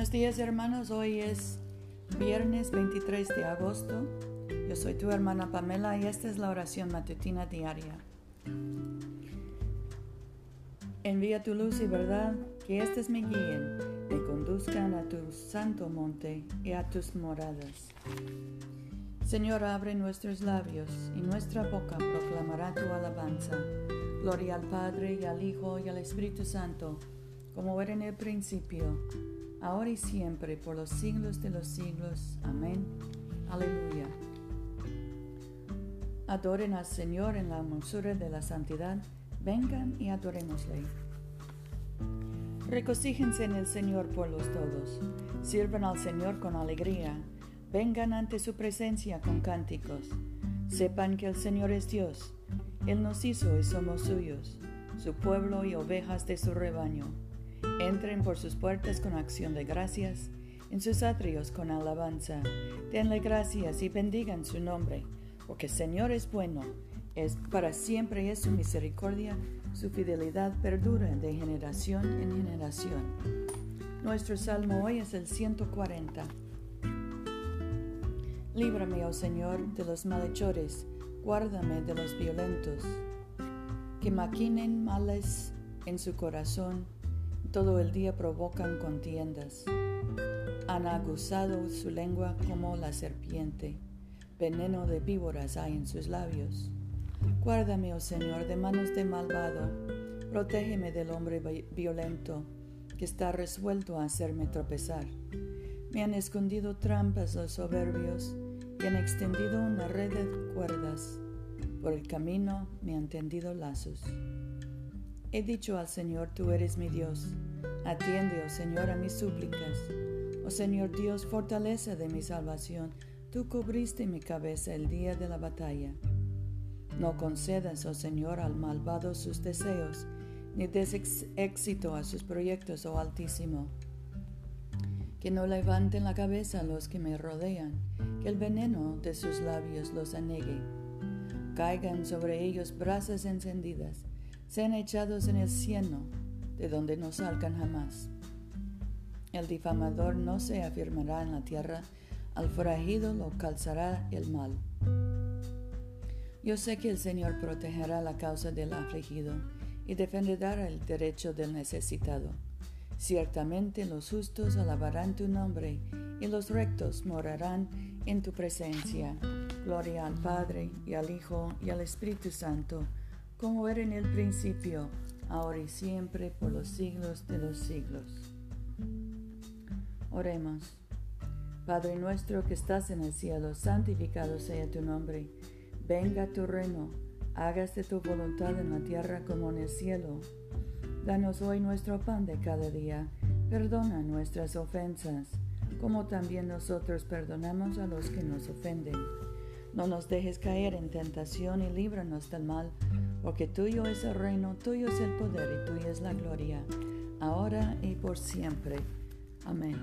Buenos días hermanos, hoy es viernes 23 de agosto. Yo soy tu hermana Pamela y esta es la oración matutina diaria. Envía tu luz y verdad, que éstas me guíen, me conduzcan a tu santo monte y a tus moradas. Señor, abre nuestros labios y nuestra boca proclamará tu alabanza. Gloria al Padre y al Hijo y al Espíritu Santo, como era en el principio ahora y siempre, por los siglos de los siglos. Amén. Aleluya. Adoren al Señor en la hermosura de la santidad. Vengan y adorémosle. Recocíjense en el Señor por los todos. Sirvan al Señor con alegría. Vengan ante su presencia con cánticos. Sepan que el Señor es Dios. Él nos hizo y somos suyos, su pueblo y ovejas de su rebaño. Entren por sus puertas con acción de gracias, en sus atrios con alabanza. Denle gracias y bendigan su nombre, porque el Señor es bueno, es para siempre es su misericordia, su fidelidad perdura de generación en generación. Nuestro salmo hoy es el 140. Líbrame, oh Señor, de los malhechores, guárdame de los violentos, que maquinen males en su corazón todo el día provocan contiendas. Han aguzado su lengua como la serpiente. Veneno de víboras hay en sus labios. Guárdame, oh Señor, de manos de malvado. Protégeme del hombre violento que está resuelto a hacerme tropezar. Me han escondido trampas los soberbios y han extendido una red de cuerdas. Por el camino me han tendido lazos. He dicho al Señor, tú eres mi Dios. Atiende, oh Señor, a mis súplicas. Oh Señor Dios, fortaleza de mi salvación, tú cubriste mi cabeza el día de la batalla. No concedas, oh Señor, al malvado sus deseos, ni des éxito a sus proyectos, oh Altísimo. Que no levanten la cabeza los que me rodean, que el veneno de sus labios los anegue. Caigan sobre ellos brasas encendidas sean echados en el cieno, de donde no salgan jamás. El difamador no se afirmará en la tierra, al forajido lo calzará el mal. Yo sé que el Señor protegerá la causa del afligido y defenderá el derecho del necesitado. Ciertamente los justos alabarán tu nombre y los rectos morarán en tu presencia. Gloria al Padre y al Hijo y al Espíritu Santo como era en el principio, ahora y siempre, por los siglos de los siglos. Oremos. Padre nuestro que estás en el cielo, santificado sea tu nombre. Venga tu reino, hágase tu voluntad en la tierra como en el cielo. Danos hoy nuestro pan de cada día. Perdona nuestras ofensas, como también nosotros perdonamos a los que nos ofenden. No nos dejes caer en tentación y líbranos del mal porque tuyo es el reino, tuyo es el poder y tuya es la gloria, ahora y por siempre. Amén.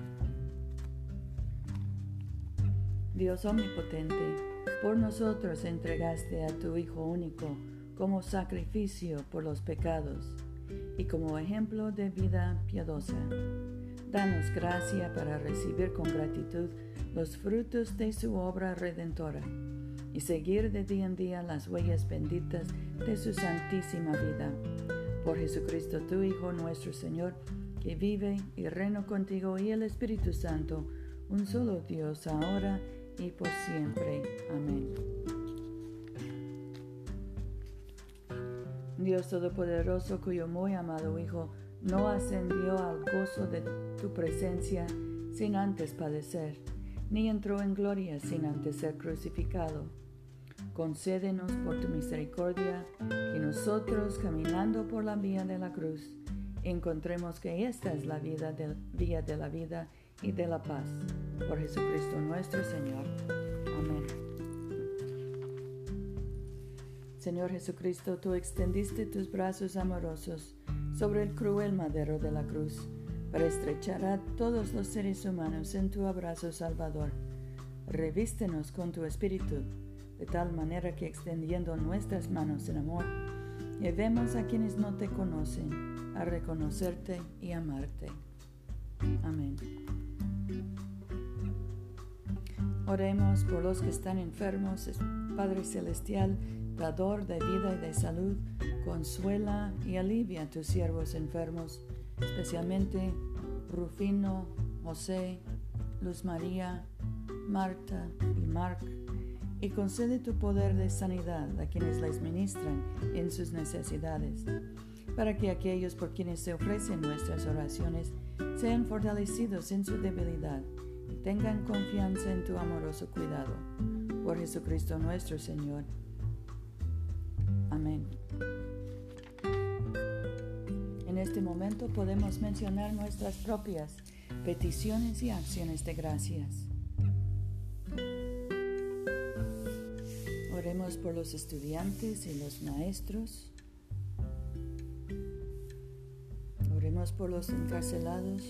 Dios omnipotente, por nosotros entregaste a tu Hijo único como sacrificio por los pecados y como ejemplo de vida piadosa. Danos gracia para recibir con gratitud los frutos de su obra redentora y seguir de día en día las huellas benditas de su santísima vida. Por Jesucristo tu Hijo nuestro Señor, que vive y reina contigo y el Espíritu Santo, un solo Dios ahora y por siempre. Amén. Dios Todopoderoso, cuyo muy amado Hijo no ascendió al gozo de tu presencia sin antes padecer, ni entró en gloria sin antes ser crucificado Concédenos por tu misericordia que nosotros, caminando por la vía de la cruz, encontremos que esta es la vida vía de la vida y de la paz. Por Jesucristo nuestro Señor. Amén. Señor Jesucristo, tú extendiste tus brazos amorosos sobre el cruel madero de la cruz para estrechar a todos los seres humanos en tu abrazo salvador. Revístenos con tu espíritu de tal manera que extendiendo nuestras manos en amor, llevemos a quienes no te conocen a reconocerte y amarte. Amén. Oremos por los que están enfermos, Padre Celestial, dador de vida y de salud, consuela y alivia a tus siervos enfermos, especialmente Rufino, José, Luz María, Marta y Marc, y concede tu poder de sanidad a quienes les ministran en sus necesidades, para que aquellos por quienes se ofrecen nuestras oraciones sean fortalecidos en su debilidad y tengan confianza en tu amoroso cuidado. Por Jesucristo nuestro Señor. Amén. En este momento podemos mencionar nuestras propias peticiones y acciones de gracias. Por los estudiantes y los maestros. Oremos por los encarcelados,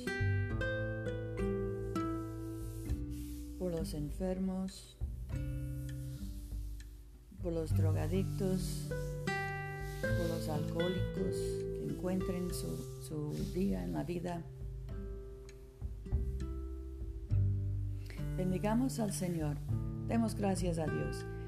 por los enfermos, por los drogadictos, por los alcohólicos que encuentren su, su día en la vida. Bendigamos al Señor. Demos gracias a Dios.